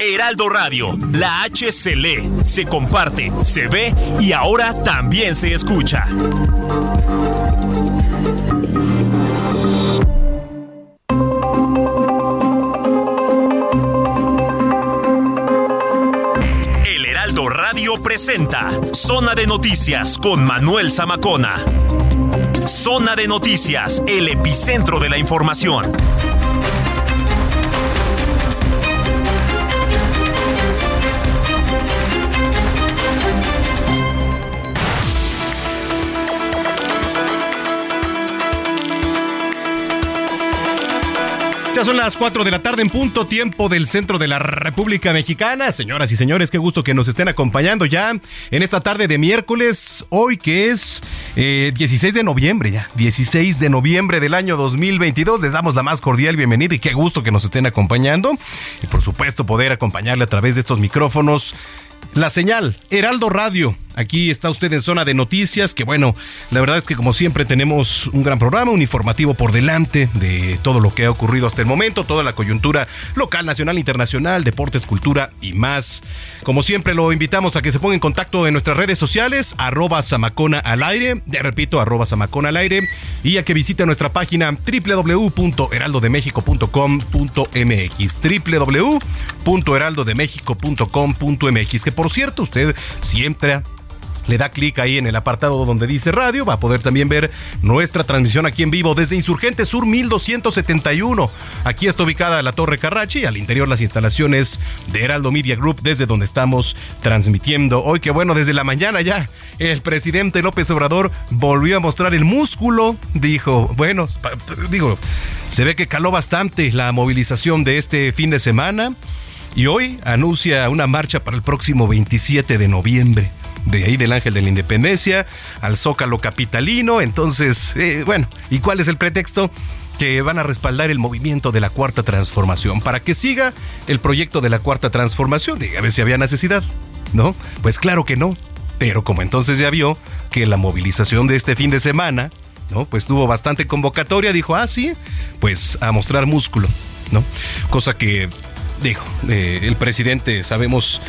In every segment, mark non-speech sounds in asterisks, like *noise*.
Heraldo Radio, la H se lee, se comparte, se ve y ahora también se escucha. El Heraldo Radio presenta Zona de Noticias con Manuel Zamacona. Zona de Noticias, el epicentro de la información. Son las 4 de la tarde en punto tiempo del centro de la República Mexicana. Señoras y señores, qué gusto que nos estén acompañando ya en esta tarde de miércoles, hoy que es 16 eh, de noviembre ya, 16 de noviembre del año 2022. Les damos la más cordial bienvenida y qué gusto que nos estén acompañando. Y por supuesto poder acompañarle a través de estos micrófonos la señal, Heraldo Radio. Aquí está usted en zona de noticias, que bueno, la verdad es que como siempre tenemos un gran programa, un informativo por delante de todo lo que ha ocurrido hasta el momento, toda la coyuntura local, nacional, internacional, deportes, cultura y más. Como siempre lo invitamos a que se ponga en contacto en nuestras redes sociales, arroba Samacona al aire, ya repito, arroba Samacona al aire, y a que visite nuestra página www.heraldodemexico.com.mx, www.heraldodemexico.com.mx, que por cierto, usted siempre le da clic ahí en el apartado donde dice radio, va a poder también ver nuestra transmisión aquí en vivo desde Insurgente Sur 1271. Aquí está ubicada la Torre Carrachi, al interior las instalaciones de Heraldo Media Group, desde donde estamos transmitiendo. Hoy que bueno, desde la mañana ya el presidente López Obrador volvió a mostrar el músculo, dijo, bueno, digo, se ve que caló bastante la movilización de este fin de semana y hoy anuncia una marcha para el próximo 27 de noviembre de ahí del Ángel de la Independencia al Zócalo Capitalino. Entonces, eh, bueno, ¿y cuál es el pretexto? Que van a respaldar el movimiento de la Cuarta Transformación para que siga el proyecto de la Cuarta Transformación. Dígame si había necesidad, ¿no? Pues claro que no. Pero como entonces ya vio que la movilización de este fin de semana, ¿no? Pues tuvo bastante convocatoria, dijo, ah, sí, pues a mostrar músculo, ¿no? Cosa que dijo, eh, el presidente sabemos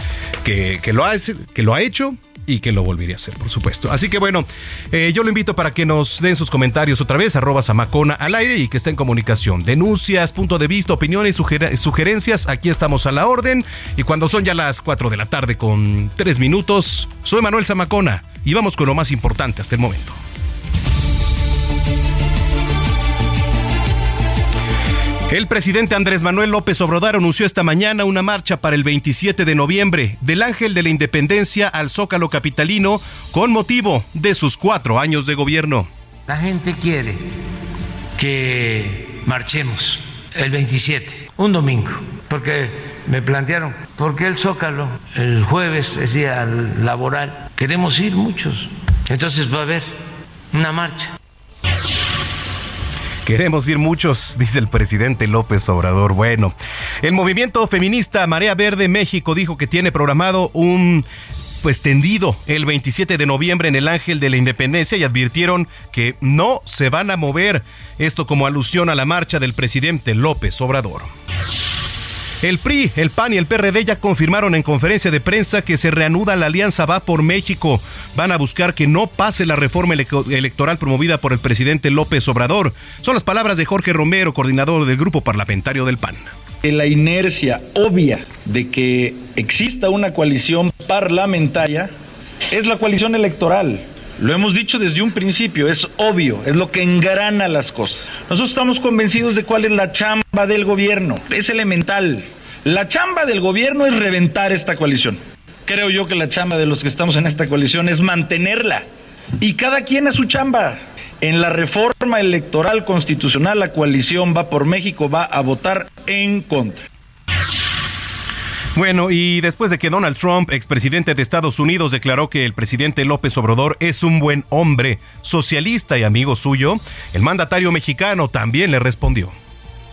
que, que, lo que lo ha hecho, y que lo volvería a hacer, por supuesto. Así que bueno, eh, yo lo invito para que nos den sus comentarios otra vez, arroba Samacona al aire y que esté en comunicación. Denuncias, punto de vista, opiniones, sugerencias, aquí estamos a la orden. Y cuando son ya las 4 de la tarde con 3 minutos, soy Manuel Zamacona y vamos con lo más importante hasta el momento. El presidente Andrés Manuel López Obrador anunció esta mañana una marcha para el 27 de noviembre del Ángel de la Independencia al Zócalo Capitalino con motivo de sus cuatro años de gobierno. La gente quiere que marchemos el 27, un domingo, porque me plantearon, ¿por qué el Zócalo? El jueves es día laboral, queremos ir muchos, entonces va a haber una marcha. Queremos ir muchos, dice el presidente López Obrador. Bueno, el movimiento feminista Marea Verde México dijo que tiene programado un pues tendido el 27 de noviembre en el Ángel de la Independencia y advirtieron que no se van a mover. Esto como alusión a la marcha del presidente López Obrador. El PRI, el PAN y el PRD ya confirmaron en conferencia de prensa que se reanuda la alianza Va por México. Van a buscar que no pase la reforma electoral promovida por el presidente López Obrador. Son las palabras de Jorge Romero, coordinador del grupo parlamentario del PAN. La inercia obvia de que exista una coalición parlamentaria es la coalición electoral. Lo hemos dicho desde un principio, es obvio, es lo que engrana las cosas. Nosotros estamos convencidos de cuál es la chamba del gobierno, es elemental. La chamba del gobierno es reventar esta coalición. Creo yo que la chamba de los que estamos en esta coalición es mantenerla. Y cada quien a su chamba. En la reforma electoral constitucional, la coalición Va por México va a votar en contra. Bueno, y después de que Donald Trump, expresidente de Estados Unidos, declaró que el presidente López Obrador es un buen hombre, socialista y amigo suyo, el mandatario mexicano también le respondió.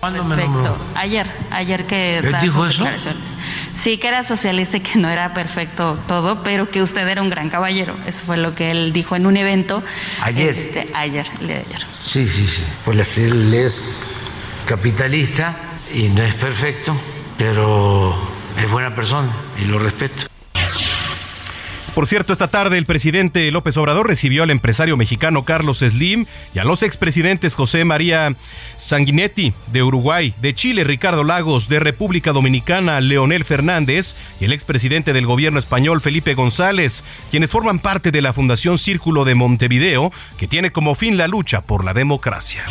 Respecto, ayer, ayer que da sus declaraciones. Sí, que era socialista y que no era perfecto todo, pero que usted era un gran caballero. Eso fue lo que él dijo en un evento. Ayer. Este, ayer, el de ayer. Sí, sí, sí. Pues él es capitalista y no es perfecto, pero es buena persona y lo respeto. Por cierto, esta tarde el presidente López Obrador recibió al empresario mexicano Carlos Slim y a los expresidentes José María Sanguinetti de Uruguay, de Chile Ricardo Lagos, de República Dominicana Leonel Fernández y el expresidente del gobierno español Felipe González, quienes forman parte de la Fundación Círculo de Montevideo, que tiene como fin la lucha por la democracia.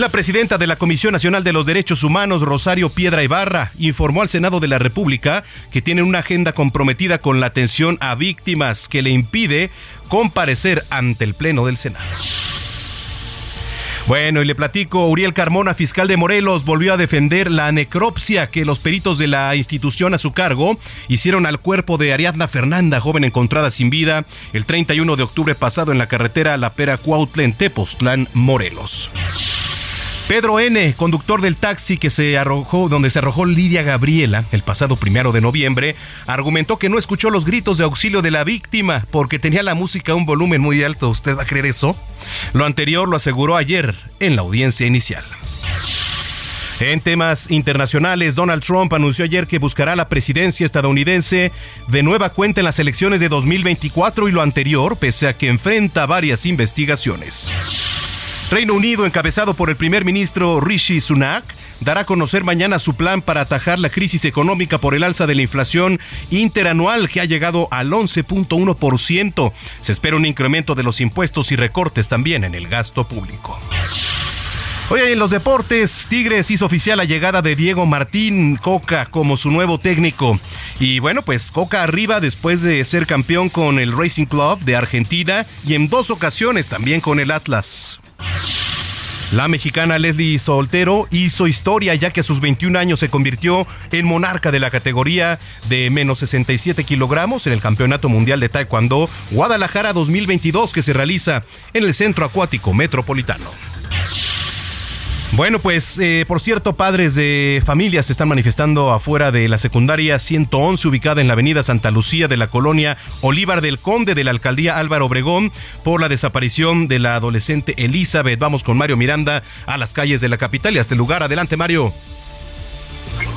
La presidenta de la Comisión Nacional de los Derechos Humanos, Rosario Piedra Ibarra, informó al Senado de la República que tiene una agenda comprometida con la atención a víctimas que le impide comparecer ante el Pleno del Senado. Bueno, y le platico, Uriel Carmona, fiscal de Morelos, volvió a defender la necropsia que los peritos de la institución a su cargo hicieron al cuerpo de Ariadna Fernanda, joven encontrada sin vida, el 31 de octubre pasado en la carretera La Pera Cuautla Tepoztlán, Morelos. Pedro N., conductor del taxi que se arrojó, donde se arrojó Lidia Gabriela el pasado primero de noviembre, argumentó que no escuchó los gritos de auxilio de la víctima porque tenía la música a un volumen muy alto. ¿Usted va a creer eso? Lo anterior lo aseguró ayer en la audiencia inicial. En temas internacionales, Donald Trump anunció ayer que buscará la presidencia estadounidense de nueva cuenta en las elecciones de 2024 y lo anterior, pese a que enfrenta varias investigaciones. Reino Unido, encabezado por el primer ministro Rishi Sunak, dará a conocer mañana su plan para atajar la crisis económica por el alza de la inflación interanual que ha llegado al 11.1%. Se espera un incremento de los impuestos y recortes también en el gasto público. Hoy en los deportes, Tigres hizo oficial la llegada de Diego Martín Coca como su nuevo técnico. Y bueno, pues Coca arriba después de ser campeón con el Racing Club de Argentina y en dos ocasiones también con el Atlas. La mexicana Leslie Soltero hizo historia ya que a sus 21 años se convirtió en monarca de la categoría de menos 67 kilogramos en el Campeonato Mundial de Taekwondo Guadalajara 2022 que se realiza en el Centro Acuático Metropolitano. Bueno, pues eh, por cierto, padres de familias se están manifestando afuera de la secundaria 111 ubicada en la avenida Santa Lucía de la colonia Olivar del Conde de la alcaldía Álvaro Obregón por la desaparición de la adolescente Elizabeth. Vamos con Mario Miranda a las calles de la capital y a este lugar. Adelante, Mario.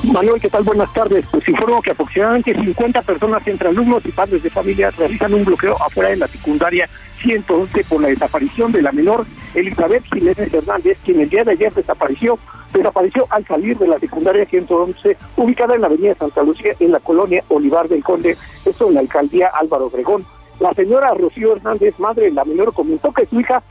Manuel, ¿qué tal? Buenas tardes. Pues informo que aproximadamente 50 personas entre alumnos y padres de familia realizan un bloqueo afuera de la secundaria 111 por la desaparición de la menor Elizabeth Jiménez Hernández, quien el día de ayer desapareció, desapareció al salir de la secundaria 111, ubicada en la avenida Santa Lucía, en la colonia Olivar del Conde, esto en la alcaldía Álvaro Obregón. La señora Rocío Hernández, madre de la menor, comentó que su hija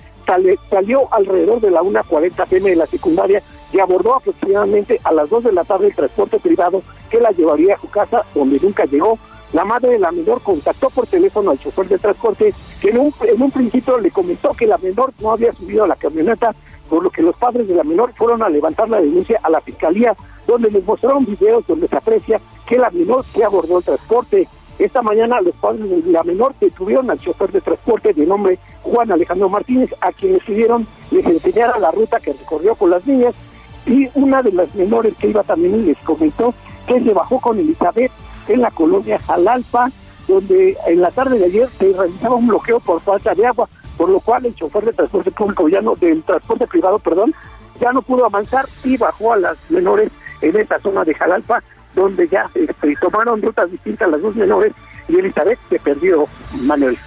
salió alrededor de la 1.40 pm de la secundaria y abordó aproximadamente a las 2 de la tarde el transporte privado que la llevaría a su casa, donde nunca llegó. La madre de la menor contactó por teléfono al chofer de transporte, que en un, principio le comentó que la menor no había subido a la camioneta, por lo que los padres de la menor fueron a levantar la denuncia a la fiscalía, donde les mostraron videos donde se aprecia que la menor se abordó el transporte. Esta mañana los padres de la menor detuvieron al chofer de transporte de nombre Juan Alejandro Martínez, a quien les pidieron les enseñara la ruta que recorrió con las niñas, y una de las menores que iba también les comentó que se bajó con Elizabeth en la colonia Jalalpa, donde en la tarde de ayer se realizaba un bloqueo por falta de agua, por lo cual el chofer de transporte público, ya no, del transporte privado, perdón, ya no pudo avanzar y bajó a las menores en esta zona de Jalalpa, donde ya este, tomaron rutas distintas las dos menores y Elizabeth se perdió, Manuel.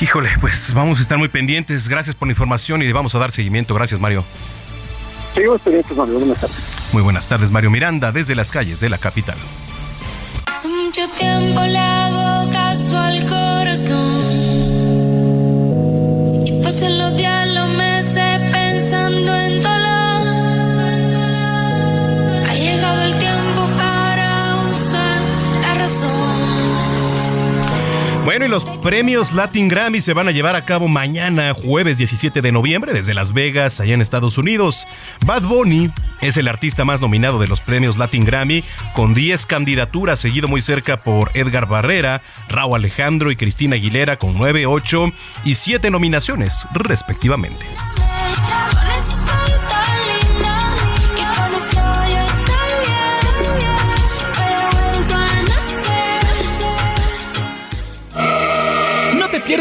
Híjole, pues vamos a estar muy pendientes. Gracias por la información y le vamos a dar seguimiento. Gracias, Mario. Seguimos pendientes, Mario. Buenas tardes. Muy buenas tardes, Mario Miranda, desde las calles de la capital. Hace mucho tiempo le hago caso al corazón. Y pasan los días, los Bueno, y los premios Latin Grammy se van a llevar a cabo mañana, jueves 17 de noviembre, desde Las Vegas, allá en Estados Unidos. Bad Bunny es el artista más nominado de los premios Latin Grammy, con 10 candidaturas, seguido muy cerca por Edgar Barrera, Raúl Alejandro y Cristina Aguilera, con 9, 8 y 7 nominaciones, respectivamente.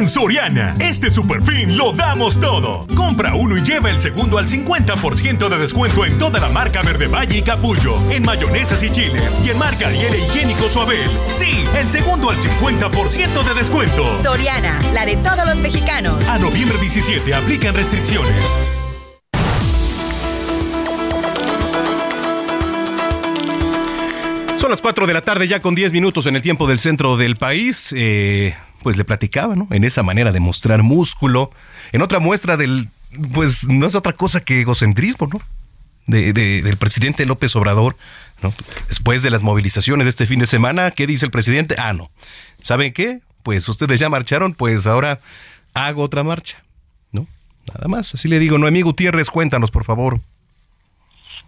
En Soriana, este super fin lo damos todo. Compra uno y lleva el segundo al 50% de descuento en toda la marca Verde Valle y Capullo, en mayonesas y chiles y en marca Ariel e Higiénico Suabel. Sí, el segundo al 50% de descuento. Soriana, la de todos los mexicanos. A noviembre 17 aplican restricciones. Son las 4 de la tarde ya con 10 minutos en el tiempo del centro del país. Eh, pues le platicaba, ¿no? En esa manera de mostrar músculo, en otra muestra del, pues no es otra cosa que egocentrismo, ¿no? De, del presidente López Obrador, ¿no? Después de las movilizaciones de este fin de semana, ¿qué dice el presidente? Ah, no. ¿Saben qué? Pues ustedes ya marcharon, pues ahora hago otra marcha, ¿no? Nada más, así le digo, Noemí Gutiérrez, cuéntanos, por favor.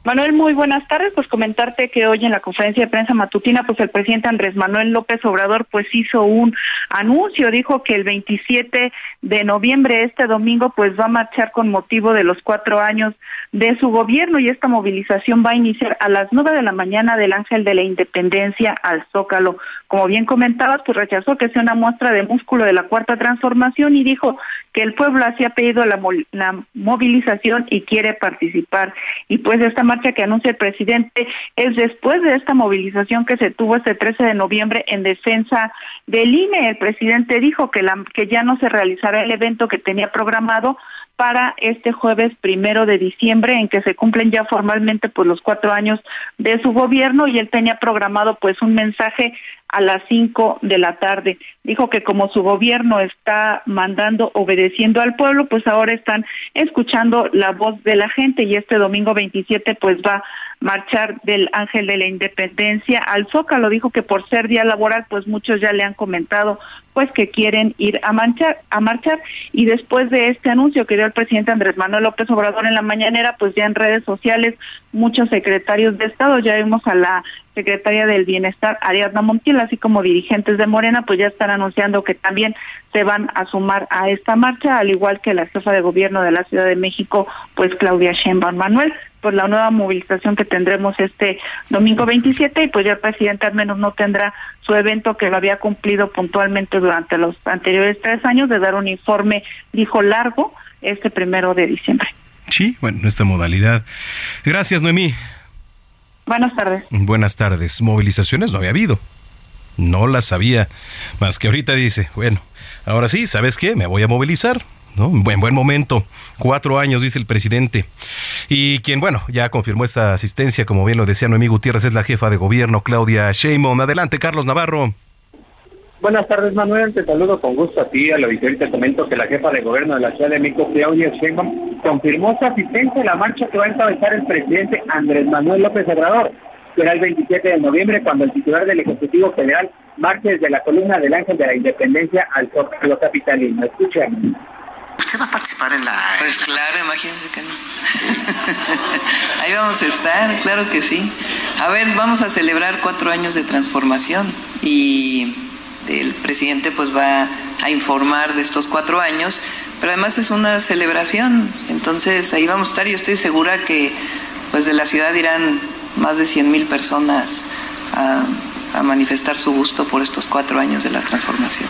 Manuel, muy buenas tardes. Pues comentarte que hoy en la conferencia de prensa matutina, pues el presidente Andrés Manuel López Obrador, pues hizo un anuncio, dijo que el 27 de noviembre, este domingo, pues va a marchar con motivo de los cuatro años de su gobierno y esta movilización va a iniciar a las nueve de la mañana del Ángel de la Independencia al Zócalo. Como bien comentabas, pues rechazó que sea una muestra de músculo de la cuarta transformación y dijo que el pueblo así ha pedido la, la movilización y quiere participar. Y pues esta marcha que anuncia el presidente es después de esta movilización que se tuvo este 13 de noviembre en defensa del INE. El presidente dijo que, la, que ya no se realizará el evento que tenía programado para este jueves primero de diciembre en que se cumplen ya formalmente pues los cuatro años de su gobierno y él tenía programado pues un mensaje a las cinco de la tarde. Dijo que como su gobierno está mandando, obedeciendo al pueblo, pues ahora están escuchando la voz de la gente y este domingo 27 pues va marchar del Ángel de la Independencia al Zócalo. Dijo que por ser día laboral, pues muchos ya le han comentado pues que quieren ir a marchar, a marchar y después de este anuncio que dio el presidente Andrés Manuel López Obrador en la mañanera, pues ya en redes sociales muchos secretarios de Estado, ya vimos a la secretaria del Bienestar Ariadna Montiel, así como dirigentes de Morena, pues ya están anunciando que también se van a sumar a esta marcha, al igual que la jefa de gobierno de la Ciudad de México, pues Claudia Sheinbaum Manuel pues la nueva movilización que tendremos este domingo 27 y pues ya el presidente al menos no tendrá su evento que lo había cumplido puntualmente durante los anteriores tres años de dar un informe, dijo largo, este primero de diciembre. Sí, bueno, en esta modalidad. Gracias, Noemí. Buenas tardes. Buenas tardes. Movilizaciones no había habido. No las había. Más que ahorita dice, bueno, ahora sí, ¿sabes qué? Me voy a movilizar. ¿No? Buen, buen momento. Cuatro años, dice el presidente. Y quien, bueno, ya confirmó esta asistencia, como bien lo decía Noemí Gutiérrez, es la jefa de gobierno, Claudia Sheinbaum. Adelante, Carlos Navarro. Buenas tardes, Manuel. Te saludo con gusto a ti, a la y te comento que la jefa de gobierno de la Ciudad de México, Claudia Sheinbaum, confirmó su asistencia a la marcha que va a encabezar el presidente Andrés Manuel López Obrador. Será el 27 de noviembre cuando el titular del Ejecutivo Federal marche desde la columna del Ángel de la Independencia al Zócalo Capitalino. Escuchen. ¿Usted va a participar en la...? Pues claro, imagínense que no. *laughs* Ahí vamos a estar, claro que sí. A ver, vamos a celebrar cuatro años de transformación y el presidente pues va a informar de estos cuatro años, pero además es una celebración, entonces ahí vamos a estar. Yo estoy segura que pues de la ciudad irán más de 100 mil personas a, a manifestar su gusto por estos cuatro años de la transformación.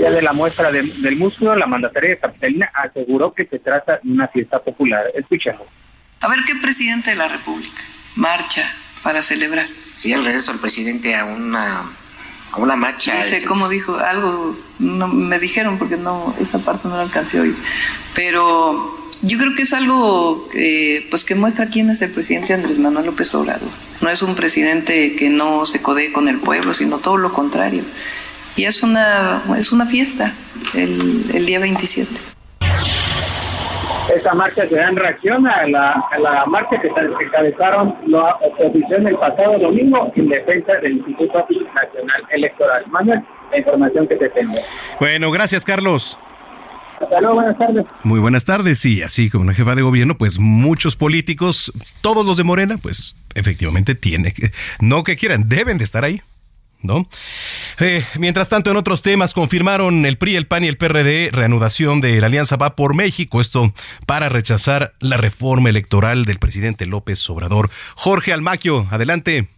Ya de la muestra del músculo, la mandataria de Capitalina aseguró que se trata de una fiesta popular. Escuchemos. A ver qué presidente de la República marcha para celebrar. Sí, el regreso del presidente a una una marcha. Dice, como dijo, algo, no, me dijeron porque no, esa parte no la alcancé a oír. Pero yo creo que es algo pues que muestra quién es el presidente Andrés Manuel López Obrador. No es un presidente que no se codee con el pueblo, sino todo lo contrario. Y es una, es una fiesta el, el día 27. Esta marcha se da en reacción a la, a la marcha que encabezaron la oposición el pasado domingo en defensa del Instituto Nacional Electoral. Manuel, la información que te tengo. Bueno, gracias Carlos. Hasta luego, buenas tardes. Muy buenas tardes, y así como una jefa de gobierno, pues muchos políticos, todos los de Morena, pues efectivamente tiene que, no que quieran, deben de estar ahí. ¿No? Eh, mientras tanto, en otros temas, confirmaron el PRI, el PAN y el PRD reanudación de la Alianza Va por México, esto para rechazar la reforma electoral del presidente López Obrador. Jorge Almaquio, adelante.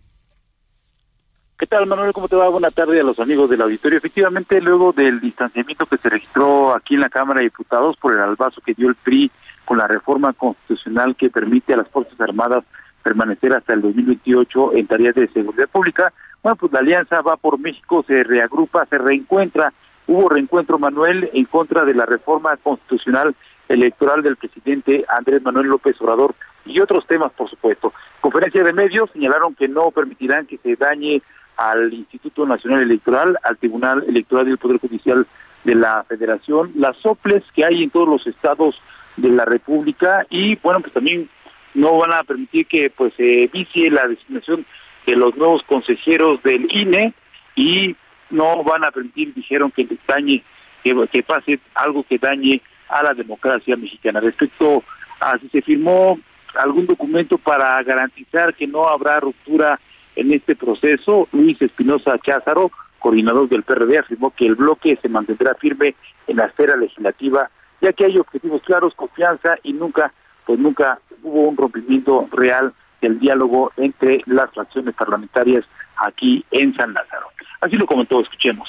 ¿Qué tal, Manuel? ¿Cómo te va? Buenas tardes a los amigos del auditorio. Efectivamente, luego del distanciamiento que se registró aquí en la Cámara de Diputados por el albazo que dio el PRI con la reforma constitucional que permite a las Fuerzas Armadas permanecer hasta el 2028 en tareas de seguridad pública, bueno, pues la alianza va por México, se reagrupa, se reencuentra. Hubo reencuentro, Manuel, en contra de la reforma constitucional electoral del presidente Andrés Manuel López Obrador y otros temas, por supuesto. Conferencia de medios señalaron que no permitirán que se dañe al Instituto Nacional Electoral, al Tribunal Electoral al Poder Judicial de la Federación, las soples que hay en todos los estados de la República y, bueno, pues también no van a permitir que pues se vicie la designación de los nuevos consejeros del INE y no van a permitir, dijeron, que dañe, que, pase algo que dañe a la democracia mexicana. Respecto a si se firmó algún documento para garantizar que no habrá ruptura en este proceso, Luis Espinosa Cházaro, coordinador del PRD, afirmó que el bloque se mantendrá firme en la esfera legislativa, ya que hay objetivos claros, confianza y nunca, pues nunca hubo un rompimiento real del diálogo entre las fracciones parlamentarias aquí en San Lázaro. Así lo comentó, escuchemos.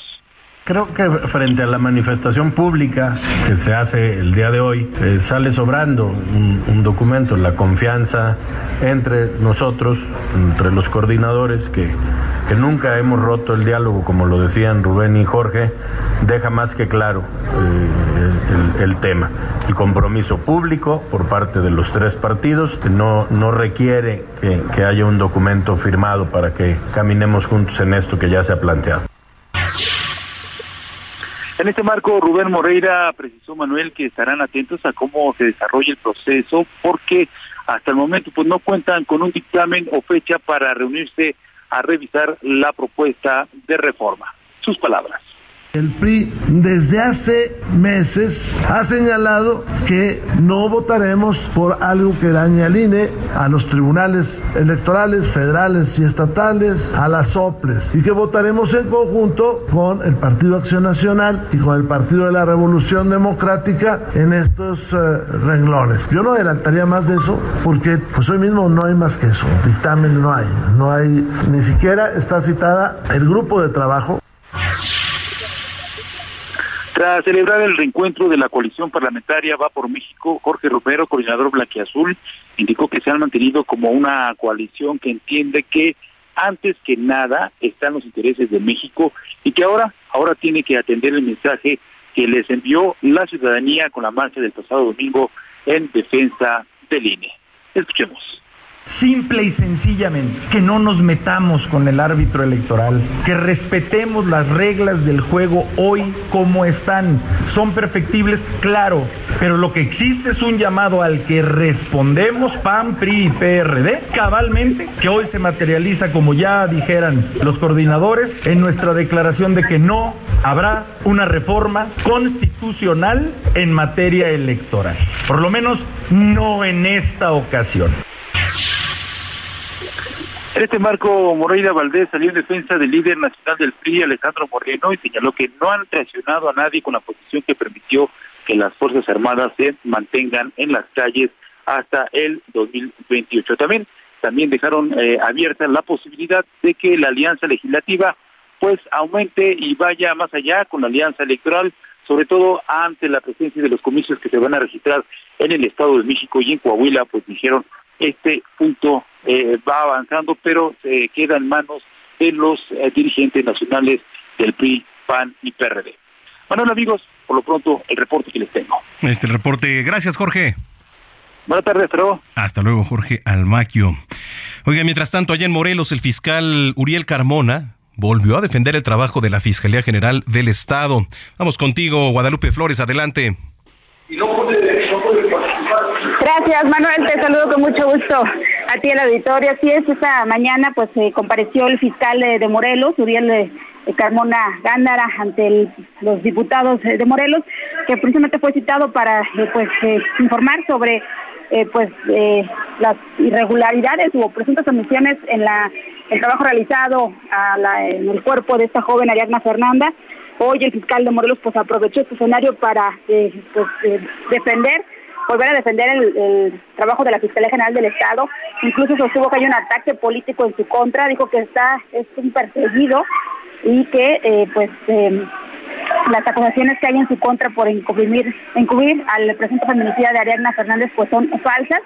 Creo que frente a la manifestación pública que se hace el día de hoy, eh, sale sobrando un, documento, la confianza entre nosotros, entre los coordinadores, que, que nunca hemos roto el diálogo, como lo decían Rubén y Jorge, deja más que claro eh, el, tema. El compromiso público por parte de los tres partidos no, no requiere que, que haya un documento firmado para que caminemos juntos en esto que ya se ha planteado. En este marco, Rubén Moreira precisó, Manuel, que estarán atentos a cómo se desarrolla el proceso, porque hasta el momento pues no cuentan con un dictamen o fecha para reunirse a revisar la propuesta de reforma. Sus palabras. El PRI desde hace meses ha señalado que no votaremos por algo que dañe al INE, a los tribunales electorales federales y estatales, a las OPLES, y que votaremos en conjunto con el Partido Acción Nacional y con el Partido de la Revolución Democrática en estos eh, renglones. Yo no adelantaría más de eso porque pues hoy mismo no hay más que eso, dictamen no hay, no hay, ni siquiera está citada el grupo de trabajo tras celebrar el reencuentro de la coalición parlamentaria Va por México, Jorge Romero, coordinador Blanquiazul, indicó que se han mantenido como una coalición que entiende que antes que nada están los intereses de México y que ahora, ahora tiene que atender el mensaje que les envió la ciudadanía con la marcha del pasado domingo en defensa del INE. Escuchemos. Simple y sencillamente, que no nos metamos con el árbitro electoral, que respetemos las reglas del juego hoy como están. Son perfectibles, claro, pero lo que existe es un llamado al que respondemos PAN, PRI y PRD cabalmente, que hoy se materializa, como ya dijeran los coordinadores, en nuestra declaración de que no habrá una reforma constitucional en materia electoral. Por lo menos no en esta ocasión. En este marco, Moreira Valdés salió en defensa del líder nacional del PRI, Alejandro Moreno, y señaló que no han traicionado a nadie con la posición que permitió que las Fuerzas Armadas se mantengan en las calles hasta el 2028. También, también dejaron eh, abierta la posibilidad de que la alianza legislativa pues aumente y vaya más allá con la alianza electoral, sobre todo ante la presencia de los comicios que se van a registrar en el Estado de México y en Coahuila, pues dijeron este punto eh, va avanzando, pero se queda en manos de los eh, dirigentes nacionales del PRI, PAN y PRD. Bueno, amigos, por lo pronto el reporte que les tengo. Este reporte, gracias Jorge. Buenas tardes, luego. Hasta luego, Jorge Almaquio. Oiga, mientras tanto, allá en Morelos, el fiscal Uriel Carmona volvió a defender el trabajo de la Fiscalía General del Estado. Vamos contigo, Guadalupe Flores, adelante. Gracias, Manuel. Te saludo con mucho gusto a ti en la auditorio. Así es, esta mañana pues eh, compareció el fiscal de, Morelos, Uriel eh, Carmona Gándara, ante los diputados de Morelos, que precisamente fue citado para eh, pues informar sobre pues las irregularidades o presuntas omisiones en la el trabajo realizado en el cuerpo de esta joven Ariadna Fernanda. Hoy el fiscal de Morelos pues aprovechó este escenario para pues, defender volver a defender el, trabajo de la Fiscalía General del Estado. Incluso sostuvo que hay un ataque político en su contra, dijo que está es un perseguido y que eh, pues eh, las acusaciones que hay en su contra por encubrir, encubrir al presidente feminicida de Ariadna Fernández pues son falsas.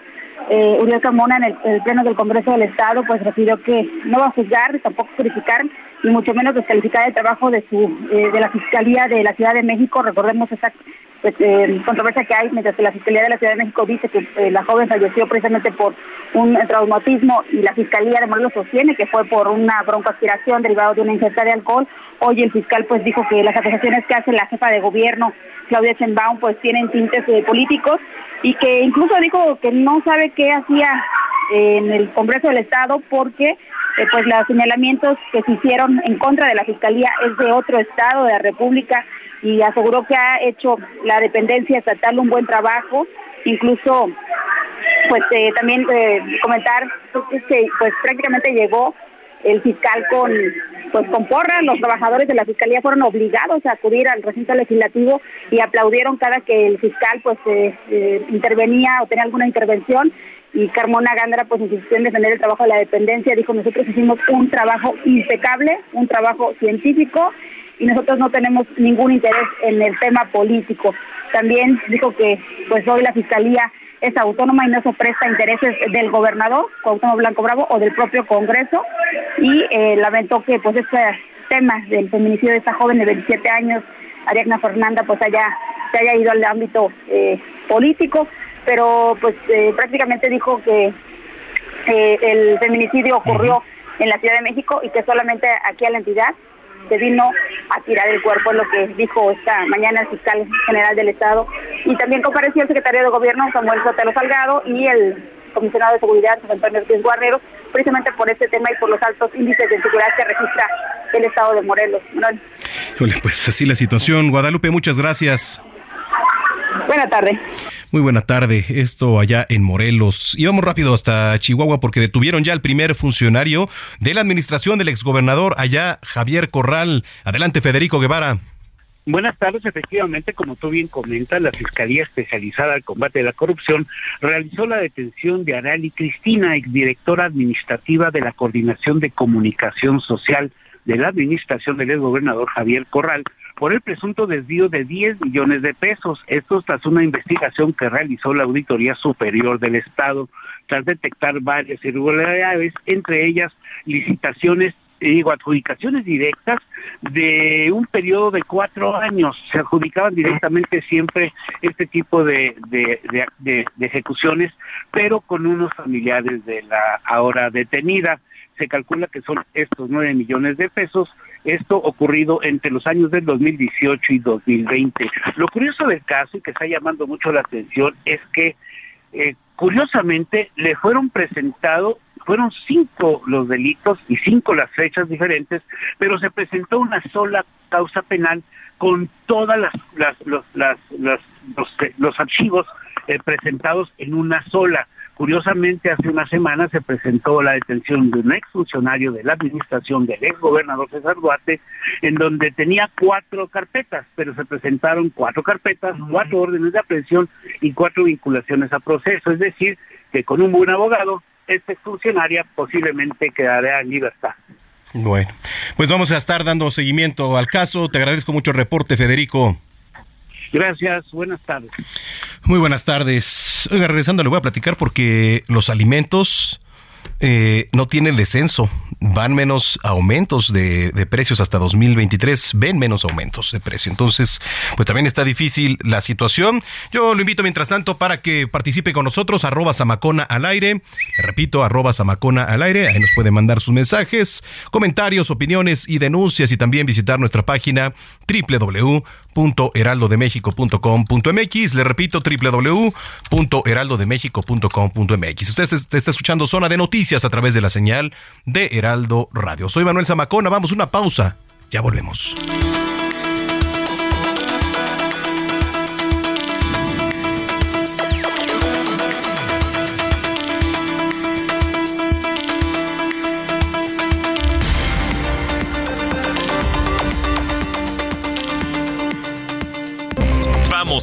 Eh, Uriel Carmona en el, Pleno del Congreso del Estado pues refirió que no va a juzgar, tampoco purificar y mucho menos descalificar el trabajo de su eh, de la Fiscalía de la Ciudad de México. Recordemos esa pues, eh, controversia que hay, mientras que la Fiscalía de la Ciudad de México dice que eh, la joven falleció precisamente por un traumatismo y la Fiscalía de Morelos sostiene que fue por una broncoaspiración derivada de una ingesta de alcohol. Hoy el fiscal pues dijo que las acusaciones que hace la jefa de gobierno, Claudia Sheinbaum, pues tienen tintes eh, políticos y que incluso dijo que no sabe qué hacía en el Congreso del Estado porque pues los señalamientos que se hicieron en contra de la Fiscalía es de otro estado de la República y aseguró que ha hecho la dependencia estatal un buen trabajo, incluso pues eh, también eh, comentar que pues prácticamente llegó el fiscal con pues con porra, los trabajadores de la fiscalía fueron obligados a acudir al recinto legislativo y aplaudieron cada que el fiscal pues eh, intervenía o tenía alguna intervención y Carmona Gándara pues insistió en defender el trabajo de la dependencia, dijo nosotros hicimos un trabajo impecable, un trabajo científico y nosotros no tenemos ningún interés en el tema político. También dijo que pues hoy la fiscalía es autónoma y no se presta intereses del gobernador, Cuauhtémoc Blanco Bravo, o del propio Congreso, y eh, lamentó que pues este tema del feminicidio de esta joven de 27 años, Ariadna Fernanda, pues haya, se haya ido al ámbito eh, político, pero pues eh, prácticamente dijo que el feminicidio ocurrió en la Ciudad de México y que solamente aquí a la entidad se vino a tirar el cuerpo, lo que dijo esta mañana el fiscal general del Estado. Y también compareció el secretario de Gobierno, Samuel Sotelo Salgado, y el comisionado de seguridad, Antonio Ortiz Guarneros, precisamente por este tema y por los altos índices de seguridad que registra el Estado de Morelos. pues así la situación. Guadalupe, muchas gracias. Buenas tardes. Muy buena tarde. Esto allá en Morelos. Y vamos rápido hasta Chihuahua porque detuvieron ya al primer funcionario de la administración del exgobernador allá, Javier Corral. Adelante, Federico Guevara. Buenas tardes. Efectivamente, como tú bien comentas, la Fiscalía Especializada al Combate de la Corrupción realizó la detención de Arali Cristina, exdirectora administrativa de la Coordinación de Comunicación Social de la administración del exgobernador Javier Corral, por el presunto desvío de 10 millones de pesos. Esto tras una investigación que realizó la Auditoría Superior del Estado, tras detectar varias irregularidades, entre ellas licitaciones digo, adjudicaciones directas de un periodo de cuatro años. Se adjudicaban directamente siempre este tipo de, de, ejecuciones, pero con unos familiares de la ahora detenida. Se calcula que son estos nueve millones de pesos esto ocurrido entre los años del 2018 y 2020. Lo curioso del caso y que está llamando mucho la atención es que eh, curiosamente le fueron presentados, fueron cinco los delitos y cinco las fechas diferentes, pero se presentó una sola causa penal con todas las, los, los, archivos eh, presentados en una sola. Curiosamente, hace una semana se presentó la detención de un exfuncionario de la administración del ex gobernador César Duarte, en donde tenía cuatro carpetas, pero se presentaron cuatro carpetas, cuatro órdenes de aprehensión y cuatro vinculaciones a proceso. Es decir, que con un buen abogado, esta exfuncionaria posiblemente quedará en libertad. Bueno, pues vamos a estar dando seguimiento al caso. Te agradezco mucho el reporte, Federico. Gracias, buenas tardes. Muy buenas tardes. Oiga, regresando, le voy a platicar porque los alimentos eh, no tiene descenso, van menos aumentos de, precios hasta 2023, ven menos aumentos de precio. Entonces, pues también está difícil la situación. Yo lo invito mientras tanto para que participe con nosotros, arroba Samacona al aire. repito, arroba Samacona al aire. Ahí nos puede mandar sus mensajes, comentarios, opiniones y denuncias y también visitar nuestra página www.heraldodemexico.com.mx. Le repito, www.heraldodemexico.com.mx. Usted está escuchando Zona de Noticias a través de la señal de Heraldo Radio. Soy Manuel Zamacona, vamos una pausa, ya volvemos.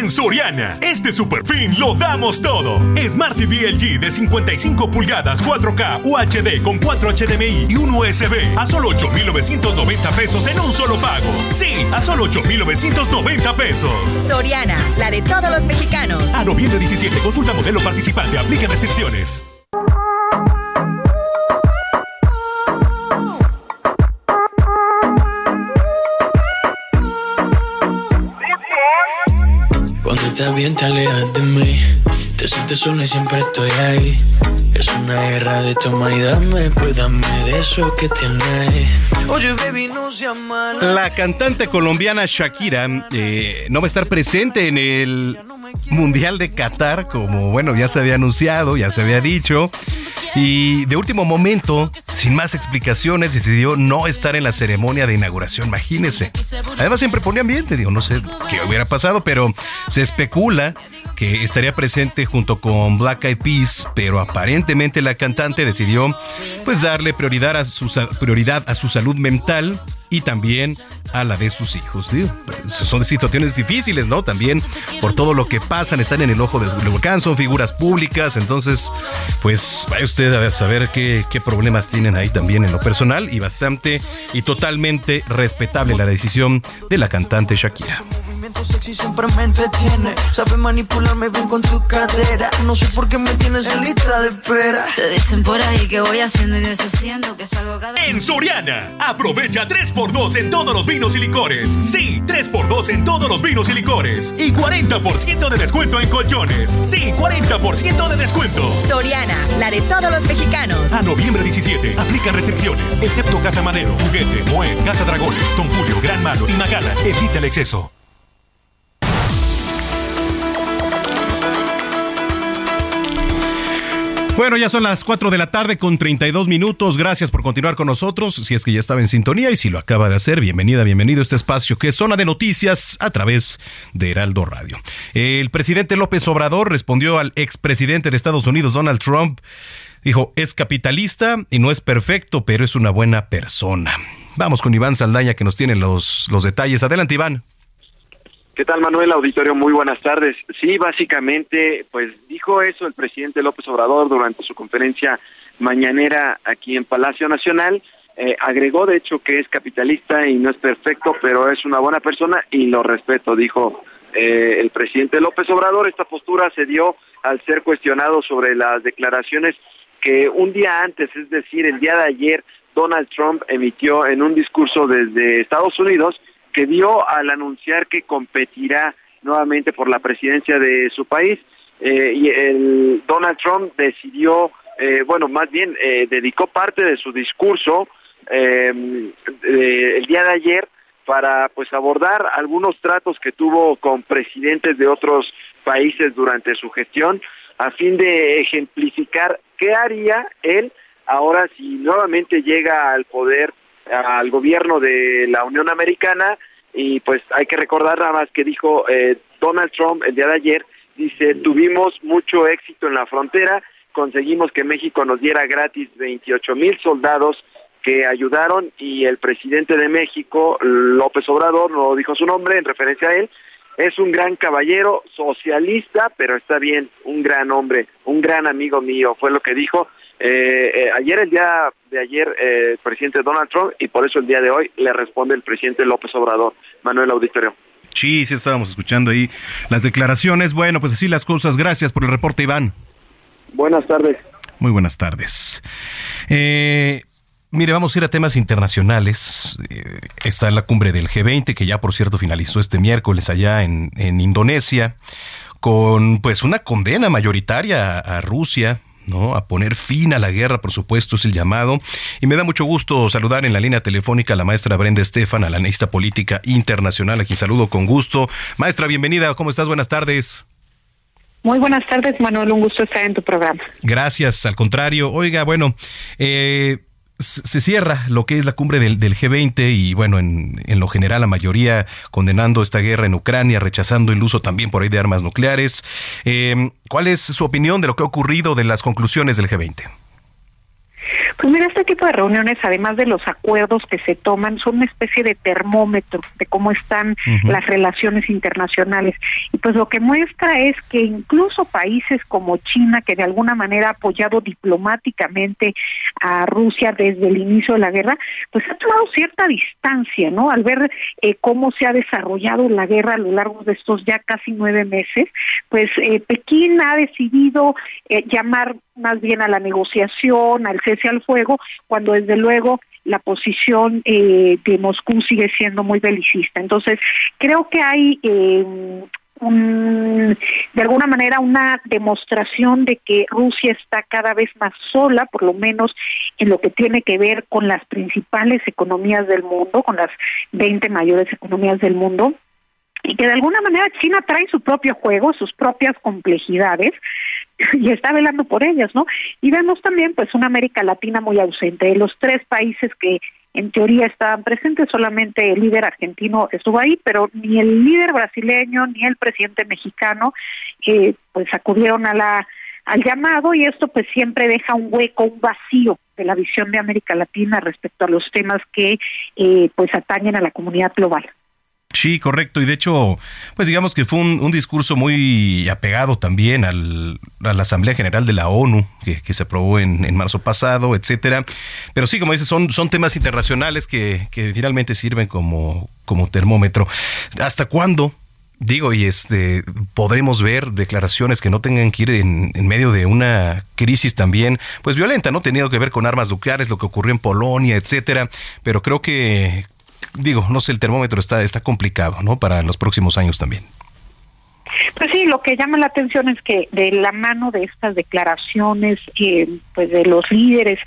En Soriana, este super fin lo damos todo. Smart TV LG de 55 pulgadas 4K UHD con 4 HDMI y un USB a solo 8,990 pesos en un solo pago. Sí, a solo 8,990 pesos. Soriana, la de todos los mexicanos. A noviembre 17, consulta modelo participante, aplica restricciones. Cuando estás bien te alejas de mí. Te sientes sola y siempre estoy ahí. Es una guerra de toma y dame Pues dame de eso que tienes. Oye baby no seas mala. La cantante colombiana Shakira eh, no va a estar presente en el Mundial de Qatar Como bueno ya se había anunciado, ya se había dicho y de último momento, sin más explicaciones, decidió no estar en la ceremonia de inauguración, imagínese. Además siempre pone ambiente, digo, no sé qué hubiera pasado, pero se especula que estaría presente junto con Black Eyed Peas, pero aparentemente la cantante decidió pues darle prioridad a su, prioridad a su salud mental y también a la de sus hijos. Son situaciones difíciles, ¿no? También por todo lo que pasan, están en el ojo del huracán, son figuras públicas, entonces, pues vaya usted a saber qué, qué problemas tienen ahí también en lo personal y bastante y totalmente respetable la decisión de la cantante Shakira sexy siempre me entretiene. Sabe manipularme bien con tu cadera. No sé por qué me tienes en lista de espera. Te dicen por ahí que voy haciendo y deshaciendo, que salgo cada En Soriana, aprovecha 3x2 en todos los vinos y licores. Sí, 3x2 en todos los vinos y licores. Y 40% de descuento en colchones. Sí, 40% de descuento. Soriana, la de todos los mexicanos. A noviembre 17, aplica restricciones. Excepto Casa Madero, Juguete, Moed, Casa Dragones, Don Julio, Gran Malo y Magala. Evita el exceso. Bueno, ya son las 4 de la tarde con 32 minutos. Gracias por continuar con nosotros. Si es que ya estaba en sintonía y si lo acaba de hacer, bienvenida, bienvenido a este espacio que es zona de noticias a través de Heraldo Radio. El presidente López Obrador respondió al expresidente de Estados Unidos, Donald Trump. Dijo, es capitalista y no es perfecto, pero es una buena persona. Vamos con Iván Saldaña que nos tiene los, los detalles. Adelante, Iván. ¿Qué tal, Manuel Auditorio? Muy buenas tardes. Sí, básicamente, pues dijo eso el presidente López Obrador durante su conferencia mañanera aquí en Palacio Nacional. Eh, agregó, de hecho, que es capitalista y no es perfecto, pero es una buena persona y lo respeto, dijo eh, el presidente López Obrador. Esta postura se dio al ser cuestionado sobre las declaraciones que un día antes, es decir, el día de ayer, Donald Trump emitió en un discurso desde Estados Unidos que dio al anunciar que competirá nuevamente por la presidencia de su país. Eh, y el Donald Trump decidió, eh, bueno, más bien eh, dedicó parte de su discurso el día de ayer para pues abordar algunos tratos que tuvo con presidentes de otros países durante su gestión a fin de ejemplificar qué haría él ahora si nuevamente llega al poder al gobierno de la Unión Americana y pues hay que recordar nada más que dijo eh, Donald Trump el día de ayer, dice, tuvimos mucho éxito en la frontera, conseguimos que México nos diera gratis 28 mil soldados que ayudaron y el presidente de México, López Obrador, no dijo su nombre en referencia a él, es un gran caballero socialista, pero está bien, un gran hombre, un gran amigo mío, fue lo que dijo. Eh, eh, ayer, el día de ayer, eh, el presidente Donald Trump, y por eso el día de hoy le responde el presidente López Obrador, Manuel Auditorio. Sí, sí, estábamos escuchando ahí las declaraciones. Bueno, pues así las cosas. Gracias por el reporte, Iván. Buenas tardes. Muy buenas tardes. mire, vamos a ir a temas internacionales. está la cumbre del G20, que ya por cierto finalizó este miércoles allá en, en Indonesia, con pues una condena mayoritaria a Rusia ¿no? A poner fin a la guerra, por supuesto, es el llamado. Y me da mucho gusto saludar en la línea telefónica a la maestra Brenda Estefan, a la analista política internacional, a quien saludo con gusto. Maestra, bienvenida, ¿cómo estás? Buenas tardes. Muy buenas tardes, Manuel, un gusto estar en tu programa. Gracias, al contrario. Oiga, bueno, eh, se cierra lo que es la cumbre del, G20 y bueno, en, lo general la mayoría condenando esta guerra en Ucrania, rechazando el uso también por ahí de armas nucleares. Eh, ¿Cuál es su opinión de lo que ha ocurrido de las conclusiones del G20? Pues mira, este tipo de reuniones, además de los acuerdos que se toman, son una especie de termómetro de cómo están las relaciones internacionales. Y pues lo que muestra es que incluso países como China, que de alguna manera ha apoyado diplomáticamente a Rusia desde el inicio de la guerra, pues ha tomado cierta distancia, ¿no? Al ver eh, cómo se ha desarrollado la guerra a lo largo de estos ya casi nueve meses, pues eh, Pekín ha decidido eh, llamar más bien a la negociación, al cese al fuego, cuando desde luego la posición eh, de Moscú sigue siendo muy belicista. Entonces, creo que hay eh, un, de alguna manera una demostración de que Rusia está cada vez más sola, por lo menos en lo que tiene que ver con las principales economías del mundo, con las 20 mayores economías del mundo, y que de alguna manera China trae su propio juego, sus propias complejidades, *laughs* y está velando por ellas, ¿no? Y vemos también pues una América Latina muy ausente. De los tres países que en teoría estaban presentes, solamente el líder argentino estuvo ahí, pero ni el líder brasileño ni el presidente mexicano eh, pues acudieron a la al llamado y esto pues siempre deja un hueco, un vacío de la visión de América Latina respecto a los temas que eh, pues atañen a la comunidad global. Sí, correcto. Y de hecho, pues digamos que fue un, discurso muy apegado también al, a la Asamblea General de la ONU, que, se aprobó en, marzo pasado, etcétera. Pero sí, como dices, son, son temas internacionales que, que finalmente sirven como, como termómetro. ¿Hasta cuándo? Digo, y este podremos ver declaraciones que no tengan que ir en, en, medio de una crisis también, pues violenta, ¿no? Tenido que ver con armas nucleares, lo que ocurrió en Polonia, etcétera. Pero creo que digo, no sé, el termómetro está, está complicado, ¿no? Para los próximos años también. Pues sí, lo que llama la atención es que de la mano de estas declaraciones, eh, pues de los líderes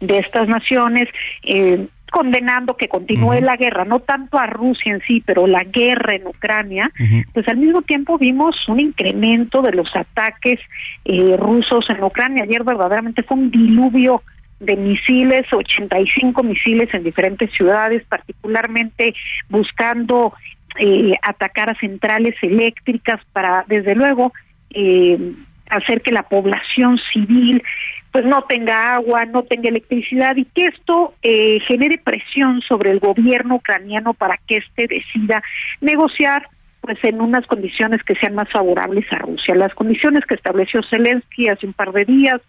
de estas naciones, eh, condenando que continúe la guerra, no tanto a Rusia en sí, pero la guerra en Ucrania, pues al mismo tiempo vimos un incremento de los ataques eh, rusos en Ucrania. Ayer verdaderamente fue un diluvio de misiles, 85 misiles en diferentes ciudades, particularmente buscando eh, atacar a centrales eléctricas para, desde luego, eh, hacer que la población civil pues no tenga agua, no tenga electricidad y que esto eh, genere presión sobre el gobierno ucraniano para que éste decida negociar pues en unas condiciones que sean más favorables a Rusia. Las condiciones que estableció Zelensky hace un par de días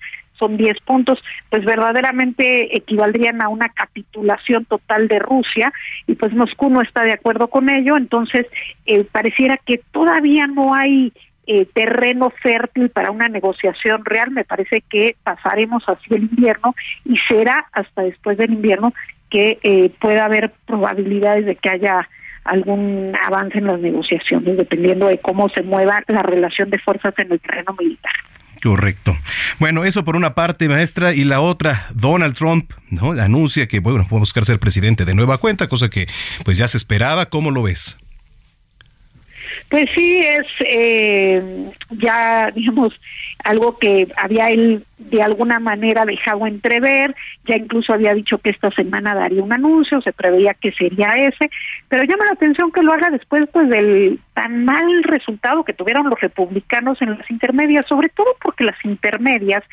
son 10 puntos, pues verdaderamente equivaldrían a una capitulación total de Rusia y pues Moscú no está de acuerdo con ello, entonces eh, pareciera que todavía no hay eh, terreno fértil para una negociación real. Me parece que pasaremos hacia el invierno y será hasta después del invierno que eh, pueda haber probabilidades de que haya algún avance en las negociaciones, dependiendo de cómo se mueva la relación de fuerzas en el terreno militar. Correcto. Bueno, eso por una parte, maestra, y la otra, Donald Trump, ¿no? Anuncia que, bueno, puede buscar ser presidente de nueva cuenta, cosa que pues ya se esperaba. ¿Cómo lo ves? Pues sí, es eh, ya, digamos, algo que había él de alguna manera dejado entrever, ya incluso había dicho que esta semana daría un anuncio, se preveía que sería ese, pero llama la atención que lo haga después pues del tan mal resultado que tuvieron los republicanos en las intermedias, sobre todo porque las intermedias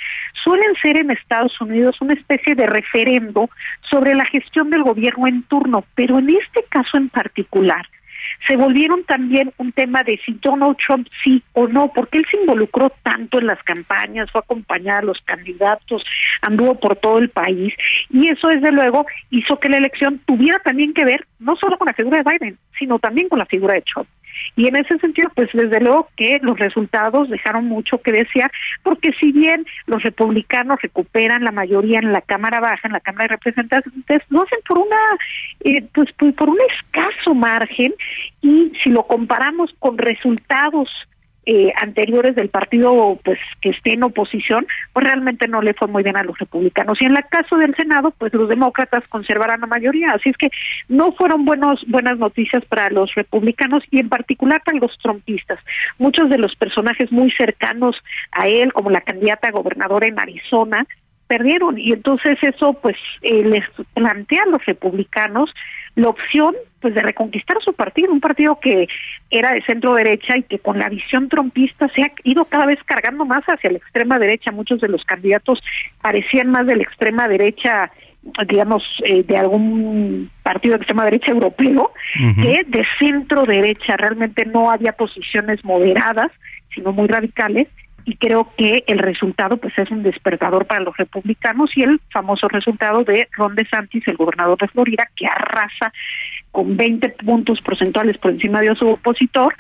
suelen ser en Estados Unidos una especie de referendo sobre la gestión del gobierno en turno, pero en este caso en particular, se volvieron también un tema de si Donald Trump sí o no, porque él se involucró tanto en las campañas, fue a acompañar a los candidatos, anduvo por todo el país y eso desde luego hizo que la elección tuviera también que ver no solo con la figura de Biden, sino también con la figura de Trump. Y en ese sentido, pues desde luego que los resultados dejaron mucho que desear, porque si bien los republicanos recuperan la mayoría en la Cámara Baja, en la Cámara de Representantes, lo hacen por una, eh, pues, pues por un escaso margen, y si lo comparamos con resultados eh, anteriores del partido pues que esté en oposición, pues realmente no le fue muy bien a los republicanos. Y en el caso del Senado, pues los demócratas conservarán la mayoría. Así es que no fueron buenos buenas noticias para los republicanos y en particular para los trompistas. Muchos de los personajes muy cercanos a él, como la candidata a gobernadora en Arizona, perdieron y entonces eso pues eh, les plantea a los republicanos la opción pues de reconquistar su partido, un partido que era de centro derecha y que con la visión trompista se ha ido cada vez cargando más hacia la extrema derecha. Muchos de los candidatos parecían más de la extrema derecha digamos, eh, de algún partido de extrema derecha europeo, que de centro derecha realmente no había posiciones moderadas, sino muy radicales, y creo que el resultado pues es un despertador para los republicanos y el famoso resultado de Ron DeSantis, el gobernador de Florida, que arrasa con 20 puntos porcentuales por encima de su opositor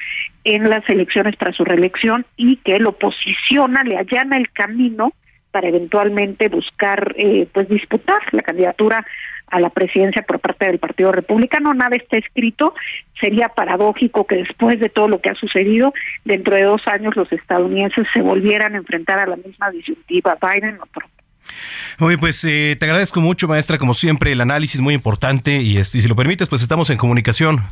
en las elecciones para su reelección y que lo posiciona, le allana el camino para eventualmente buscar eh, pues disputar la candidatura a la presidencia por parte del Partido Republicano. Nada está escrito. Sería paradójico que después de todo lo que ha sucedido, dentro de dos años los estadounidenses se volvieran a enfrentar a la misma disyuntiva Biden o Trump. Oye, pues eh, te agradezco mucho, maestra, como siempre, el análisis muy importante y, este, si lo permites, pues estamos en comunicación.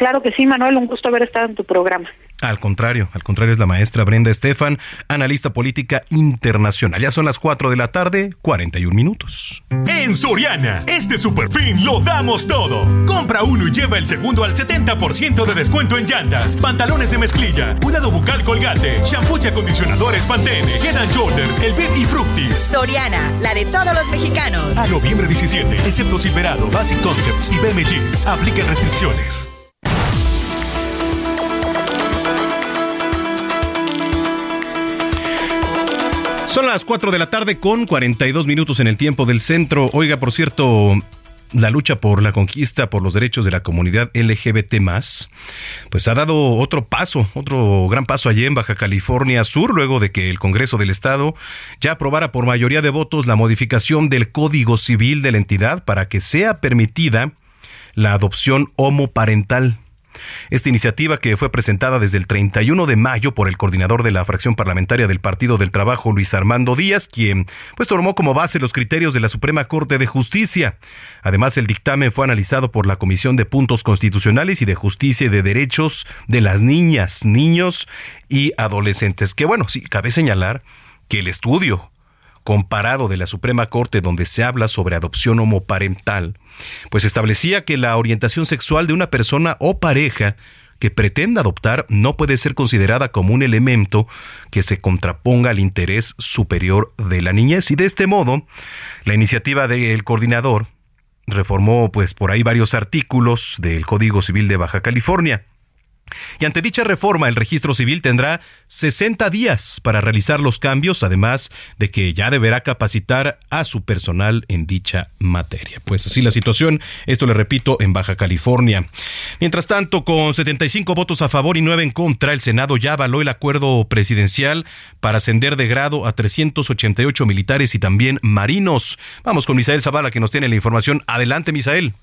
Claro que sí, Manuel, un gusto haber estado en tu programa. Al contrario, al contrario es la maestra Brenda Estefan, analista política internacional. Ya son las 4 de la tarde, 41 minutos. En Soriana, este superfin lo damos todo. Compra uno y lleva el segundo al 70% de descuento en llantas, pantalones de mezclilla, cuidado bucal colgate, shampoo y acondicionadores Pantene, Head and Shoulders, el Bib y Fructis. Soriana, la de todos los mexicanos. A noviembre 17, excepto Silverado, Basic Concepts y BM Jeans. Apliquen restricciones. Son las 4 de la tarde con 42 minutos en el tiempo del centro. Oiga, por cierto, la lucha por la conquista por los derechos de la comunidad LGBT pues ha dado otro paso, otro gran paso allí en Baja California Sur, luego de que el Congreso del Estado ya aprobara por mayoría de votos la modificación del Código Civil de la entidad para que sea permitida la adopción homoparental. Esta iniciativa que fue presentada desde el 31 de mayo por el coordinador de la fracción parlamentaria del Partido del Trabajo, Luis Armando Díaz, quien pues tomó como base los criterios de la Suprema Corte de Justicia. Además, el dictamen fue analizado por la Comisión de Puntos Constitucionales y de Justicia y de Derechos de las Niñas, Niños y Adolescentes. Que bueno, sí, cabe señalar que el estudio comparado de la Suprema Corte donde se habla sobre adopción homoparental, pues establecía que la orientación sexual de una persona o pareja que pretenda adoptar no puede ser considerada como un elemento que se contraponga al interés superior de la niñez y de este modo la iniciativa del coordinador reformó pues por ahí varios artículos del Código Civil de Baja California. Y ante dicha reforma, el registro civil tendrá 60 días para realizar los cambios, además de que ya deberá capacitar a su personal en dicha materia. Pues así la situación, esto le repito, en Baja California. Mientras tanto, con 75 votos a favor y 9 en contra, el Senado ya avaló el acuerdo presidencial para ascender de grado a 388 militares y también marinos. Vamos con Misael Zavala que nos tiene la información. Adelante, Misael.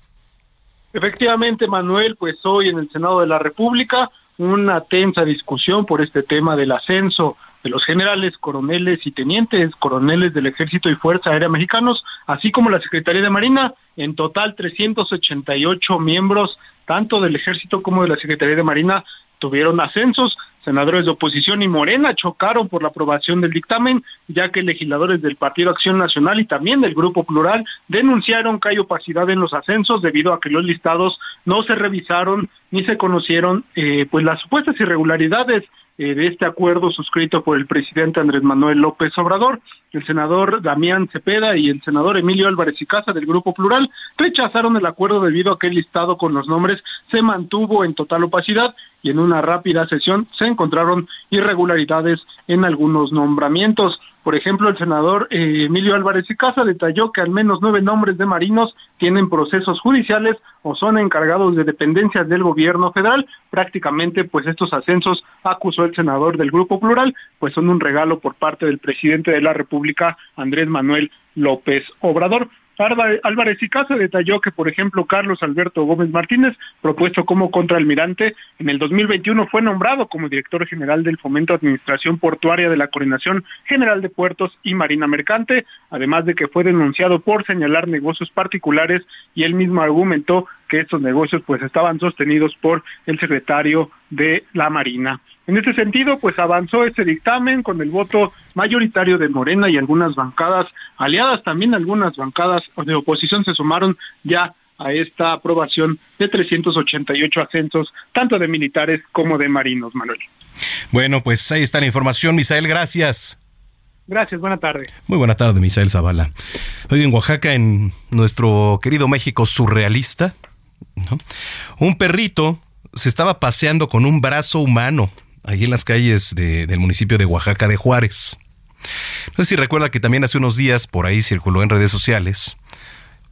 Efectivamente, Manuel, pues hoy en el Senado de la República una tensa discusión por este tema del ascenso de los generales, coroneles y tenientes coroneles del Ejército y Fuerza Aérea Mexicanos, así como la Secretaría de Marina, en total 388 miembros tanto del Ejército como de la Secretaría de Marina tuvieron ascensos. Senadores de oposición y Morena chocaron por la aprobación del dictamen, ya que legisladores del Partido Acción Nacional y también del Grupo Plural denunciaron que hay opacidad en los ascensos debido a que los listados no se revisaron ni se conocieron eh, pues las supuestas irregularidades eh, de este acuerdo suscrito por el presidente Andrés Manuel López Obrador. El senador Damián Cepeda y el senador Emilio Álvarez y Casa del Grupo Plural rechazaron el acuerdo debido a que el listado con los nombres se mantuvo en total opacidad y en una rápida sesión se encontraron irregularidades en algunos nombramientos. Por ejemplo, el senador eh, Emilio Álvarez y Casa detalló que al menos nueve nombres de marinos tienen procesos judiciales o son encargados de dependencias del gobierno federal. Prácticamente, pues estos ascensos, acusó el senador del Grupo Plural, pues son un regalo por parte del presidente de la República, Andrés Manuel López Obrador. Álvarez y Casa detalló que, por ejemplo, Carlos Alberto Gómez Martínez, propuesto como contraalmirante, en el 2021 fue nombrado como director general del Fomento Administración Portuaria de la Coordinación General de Puertos y Marina Mercante, además de que fue denunciado por señalar negocios particulares y él mismo argumentó que estos negocios pues estaban sostenidos por el secretario de la Marina. En este sentido, pues avanzó este dictamen con el voto mayoritario de Morena y algunas bancadas aliadas, también algunas bancadas de oposición se sumaron ya a esta aprobación de 388 ascensos, tanto de militares como de marinos, Manuel. Bueno, pues ahí está la información, Misael, gracias. Gracias, buena tarde. Muy buena tarde, Misael Zavala. Hoy en Oaxaca, en nuestro querido México surrealista, un perrito se estaba paseando con un brazo humano ahí en las calles del municipio de Oaxaca de Juárez. No sé si recuerda que también hace unos días por ahí circuló en redes sociales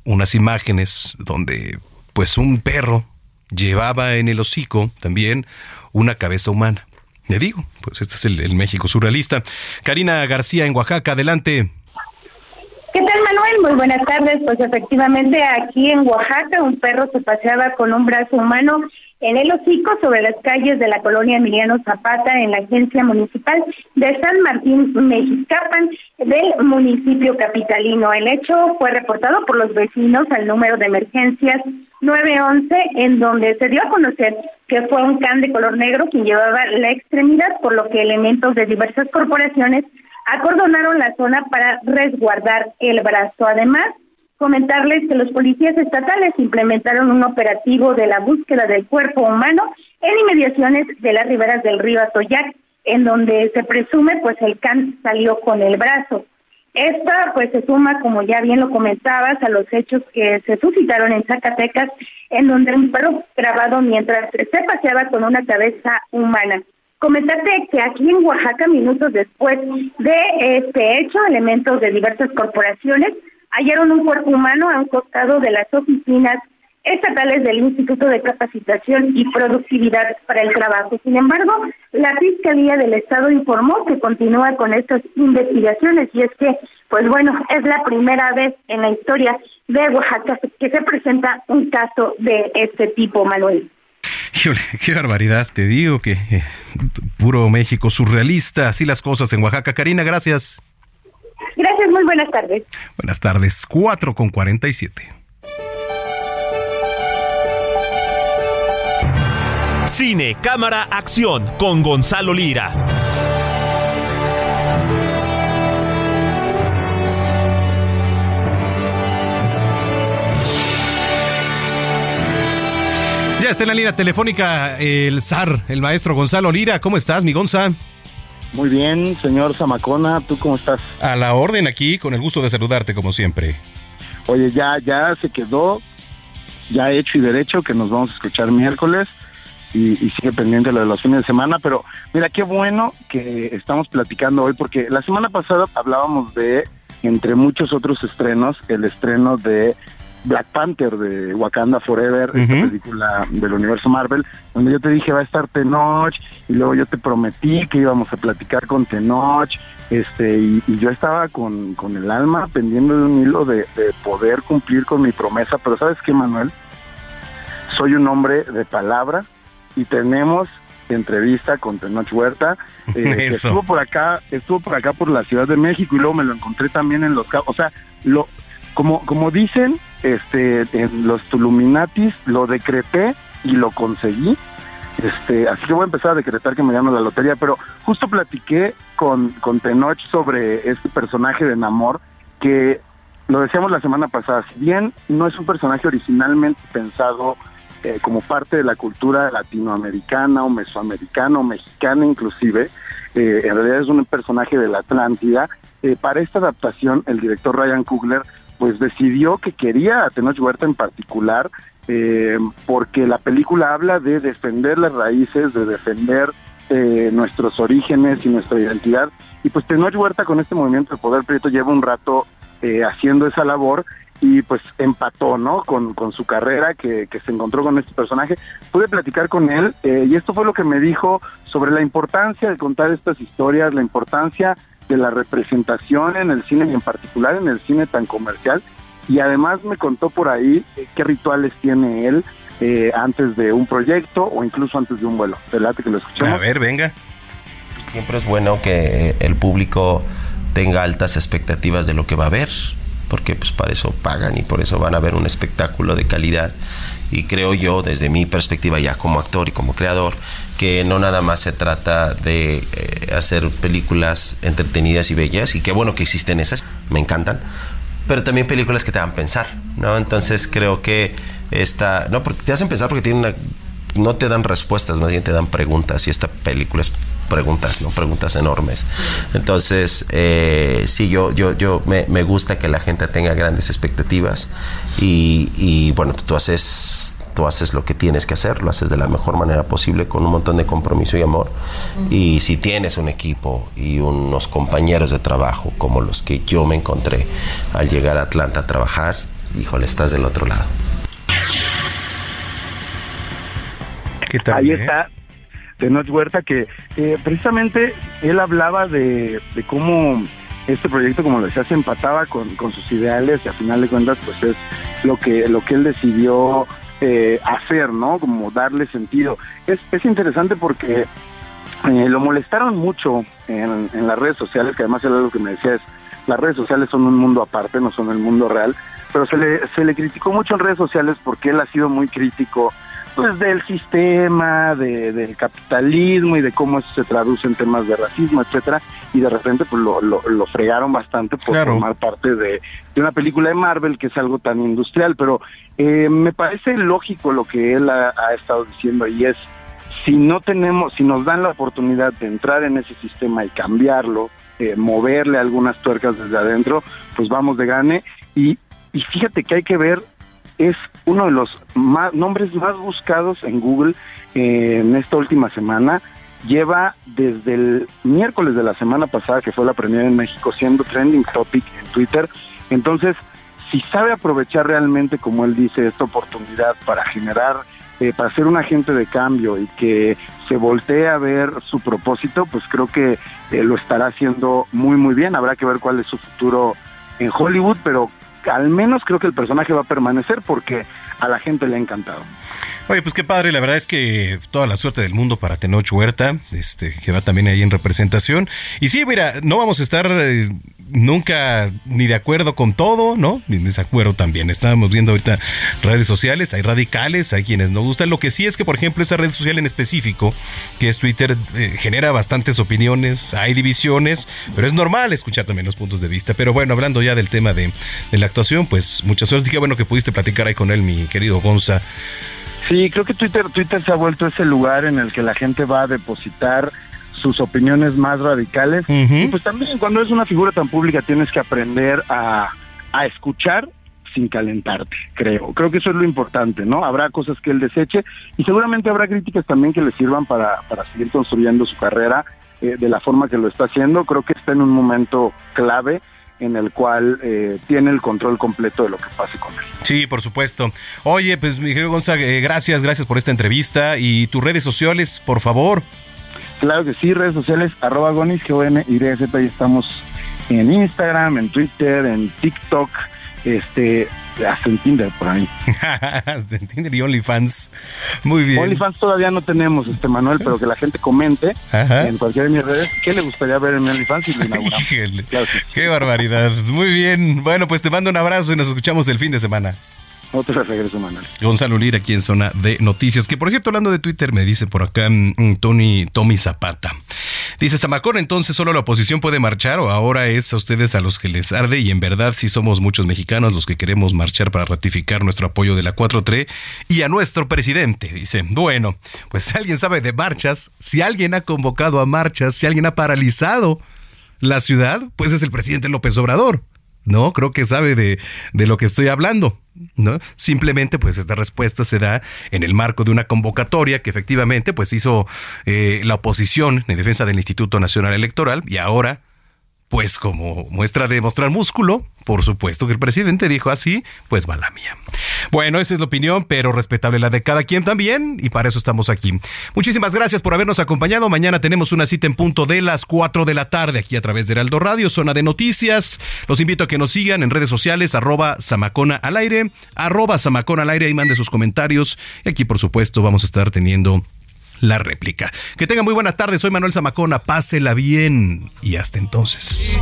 unas imágenes donde pues un perro llevaba en el hocico también una cabeza humana. Le digo, pues este es el, el México surrealista. Karina García en Oaxaca, adelante. ¿Qué tal, Manuel? Muy buenas tardes. Pues efectivamente aquí en Oaxaca un perro se paseaba con un brazo humano en el hocico sobre las calles de la colonia Emiliano Zapata en la agencia municipal de San Martín Mexicapan del municipio capitalino. El hecho fue reportado por los vecinos al número de emergencias 911 en donde se dio a conocer que fue un can de color negro quien llevaba la extremidad por lo que elementos de diversas corporaciones acordonaron la zona para resguardar el brazo. Además, comentarles que los policías estatales implementaron un operativo de la búsqueda del cuerpo humano en inmediaciones de las riberas del río Atoyac, en donde se presume pues el can salió con el brazo. Esta pues se suma, como ya bien lo comentabas, a los hechos que se suscitaron en Zacatecas, en donde un perro grabado mientras se paseaba con una cabeza humana. Comentarte que aquí en Oaxaca, minutos después de este hecho, elementos de diversas corporaciones hallaron un cuerpo humano a un costado de las oficinas estatales del Instituto de Capacitación y Productividad para el Trabajo. Sin embargo, la Fiscalía del Estado informó que continúa con estas investigaciones y es que, pues bueno, es la primera vez en la historia de Oaxaca que se presenta un caso de este tipo, Manuel. qué barbaridad, te digo que eh, puro México surrealista, así las cosas en Oaxaca. Karina, gracias. Gracias, muy buenas tardes. Buenas tardes, 4 con 47. Cine, cámara, acción con Gonzalo Lira. Ya está en la línea telefónica el zar, el maestro Gonzalo Lira. ¿Cómo estás, mi Gonza? Muy bien, señor Zamacona, ¿tú cómo estás? A la orden aquí, con el gusto de saludarte como siempre. Oye, ya, ya se quedó, ya hecho y derecho que nos vamos a escuchar miércoles y, y sigue pendiente lo de los fines de semana, pero mira, qué bueno que estamos platicando hoy porque la semana pasada hablábamos de, entre muchos otros estrenos, el estreno de Black Panther de Wakanda Forever, esta película del universo Marvel, donde yo te dije va a estar Tenoch y luego yo te prometí que íbamos a platicar con Tenoch, este y, y yo estaba con, con el alma pendiendo de un hilo de, de poder cumplir con mi promesa, pero ¿sabes qué, Manuel? Soy un hombre de palabra y tenemos entrevista con Tenoch Huerta, *laughs* eh, estuvo por acá, estuvo por acá por la Ciudad de México y luego me lo encontré también en los Cabos, o sea, lo como como dicen, este en los Tuluminatis lo decreté y lo conseguí. Este, así que voy a empezar a decretar que me llamo la lotería, pero justo platiqué con, con Tenoch sobre este personaje de Namor que lo decíamos la semana pasada, si bien no es un personaje originalmente pensado eh, como parte de la cultura latinoamericana o mesoamericana o mexicana inclusive, eh, en realidad es un personaje de la Atlántida. Eh, para esta adaptación, el director Ryan Coogler pues decidió que quería a Tenoch Huerta en particular, eh, porque la película habla de defender las raíces, de defender eh, nuestros orígenes y nuestra identidad. Y pues Tenoch Huerta con este movimiento de Poder Prieto lleva un rato eh, haciendo esa labor y pues empató, ¿no? Con, con su carrera que, que se encontró con este personaje. Pude platicar con él y esto fue lo que me dijo sobre la importancia de contar estas historias, la importancia de la representación en el cine y en particular en el cine tan comercial. Y además me contó por ahí qué rituales tiene él eh, antes de un proyecto o incluso antes de un vuelo. Relate que lo escuchamos. A ver, venga. Siempre es bueno que el público tenga altas expectativas de lo que va a ver, porque pues para eso pagan y por eso van a ver un espectáculo de calidad. Y creo yo, desde mi perspectiva ya como actor y como creador, que no nada más se trata de eh, hacer películas entretenidas y bellas, y qué bueno que existen esas, me encantan, pero también películas que te hagan pensar, ¿no? Entonces creo que esta, no, porque te hacen pensar porque tienen una, no te dan respuestas, más bien te dan preguntas, y esta película es preguntas, ¿no? Preguntas enormes. Entonces, eh, sí, yo, yo, yo me, me, gusta que la gente tenga grandes expectativas y, y bueno, tú haces tú haces lo que tienes que hacer, lo haces de la mejor manera posible con un montón de compromiso y amor. Uh -huh. Y si tienes un equipo y unos compañeros de trabajo como los que yo me encontré al llegar a Atlanta a trabajar, híjole, estás del otro lado. ¿Qué tal, Ahí eh? está Tenoch Huerta que eh, precisamente él hablaba de, de, cómo este proyecto, como lo decía, se empataba con, con, sus ideales y a final de cuentas pues es lo que, lo que él decidió eh, hacer, ¿no? Como darle sentido. Es, es interesante porque eh, lo molestaron mucho en, en, las redes sociales, que además era algo que me decía es, las redes sociales son un mundo aparte, no son el mundo real, pero se le, se le criticó mucho en redes sociales porque él ha sido muy crítico pues del sistema, de, del capitalismo y de cómo eso se traduce en temas de racismo, etcétera, y de repente pues lo, lo, lo fregaron bastante por claro. formar parte de, de, una película de Marvel que es algo tan industrial, pero eh, me parece lógico lo que él ha, ha, estado diciendo y es si no tenemos, si nos dan la oportunidad de entrar en ese sistema y cambiarlo, eh, moverle algunas tuercas desde adentro, pues vamos de gane y, y fíjate que hay que ver es uno de los más, nombres más buscados en Google eh, en esta última semana. Lleva desde el miércoles de la semana pasada, que fue la premiere en México, siendo trending topic en Twitter. Entonces, si sabe aprovechar realmente, como él dice, esta oportunidad para generar, eh, para ser un agente de cambio y que se voltee a ver su propósito, pues creo que eh, lo estará haciendo muy, muy bien. Habrá que ver cuál es su futuro en Hollywood, pero al menos creo que el personaje va a permanecer porque a la gente le ha encantado. Oye, pues qué padre, la verdad es que toda la suerte del mundo para Tenoch Huerta, este, que va también ahí en representación. Y sí, mira, no vamos a estar eh, nunca ni de acuerdo con todo, ¿no? Ni desacuerdo también. Estábamos viendo ahorita redes sociales, hay radicales, hay quienes no gustan. Lo que sí es que, por ejemplo, esa red social en específico, que es Twitter, eh, genera bastantes opiniones, hay divisiones, pero es normal escuchar también los puntos de vista. Pero bueno, hablando ya del tema de, de la actuación, pues mucha suerte. Qué bueno que pudiste platicar ahí con él, mi querido Gonza. Sí, creo que Twitter, Twitter se ha vuelto ese lugar en el que la gente va a depositar sus opiniones más radicales. Y pues también cuando es una figura tan pública tienes que aprender a, a escuchar sin calentarte, creo. Creo que eso es lo importante, ¿no? Habrá cosas que él deseche y seguramente habrá críticas también que le sirvan para, para seguir construyendo su carrera eh, de la forma que lo está haciendo. Creo que está en un momento clave en el cual eh, tiene el control completo de lo que pase con él. Sí, por supuesto. Oye, pues Miguel Gonzaga, eh, gracias, gracias por esta entrevista y tus redes sociales, por favor. Claro que sí, redes sociales, arroba gonis, g o n y ahí estamos en Instagram, en Twitter, en TikTok, este, hasta en Tinder por ahí. *laughs* hasta en Tinder y OnlyFans. Muy bien. OnlyFans todavía no tenemos, este Manuel, pero que la gente comente en cualquiera de mis redes qué le gustaría ver en mi OnlyFans y lo inauguramos. *laughs* Qué barbaridad. Muy bien. Bueno, pues te mando un abrazo y nos escuchamos el fin de semana. Otro regreso, Manuel. Gonzalo Lira aquí en Zona de Noticias. Que por cierto, hablando de Twitter, me dice por acá mm, Tony, Tommy Zapata. Dice Zamacón, entonces solo la oposición puede marchar o ahora es a ustedes a los que les arde y en verdad sí somos muchos mexicanos los que queremos marchar para ratificar nuestro apoyo de la 4-3 y a nuestro presidente. Dice, bueno, pues si *laughs* alguien sabe de marchas, si alguien ha convocado a marchas, si alguien ha paralizado la ciudad, pues es el presidente López Obrador. No, creo que sabe de, de lo que estoy hablando. ¿no? Simplemente, pues esta respuesta se da en el marco de una convocatoria que efectivamente pues hizo eh, la oposición en defensa del Instituto Nacional Electoral y ahora pues como muestra de mostrar músculo, por supuesto que el presidente dijo así, pues va la mía. Bueno, esa es la opinión, pero respetable la de cada quien también, y para eso estamos aquí. Muchísimas gracias por habernos acompañado. Mañana tenemos una cita en punto de las 4 de la tarde aquí a través de Heraldo Radio, zona de noticias. Los invito a que nos sigan en redes sociales, arroba Samacona al aire, arroba Samacona al aire y mande sus comentarios. Y aquí, por supuesto, vamos a estar teniendo la réplica. Que tenga muy buenas tardes, soy Manuel Zamacona, pásela bien y hasta entonces.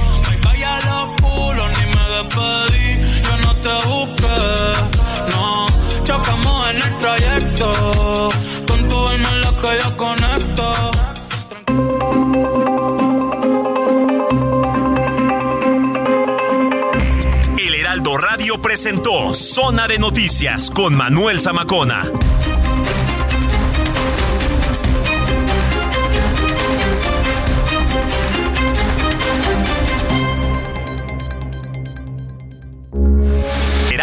El Heraldo Radio presentó Zona de Noticias con Manuel Zamacona.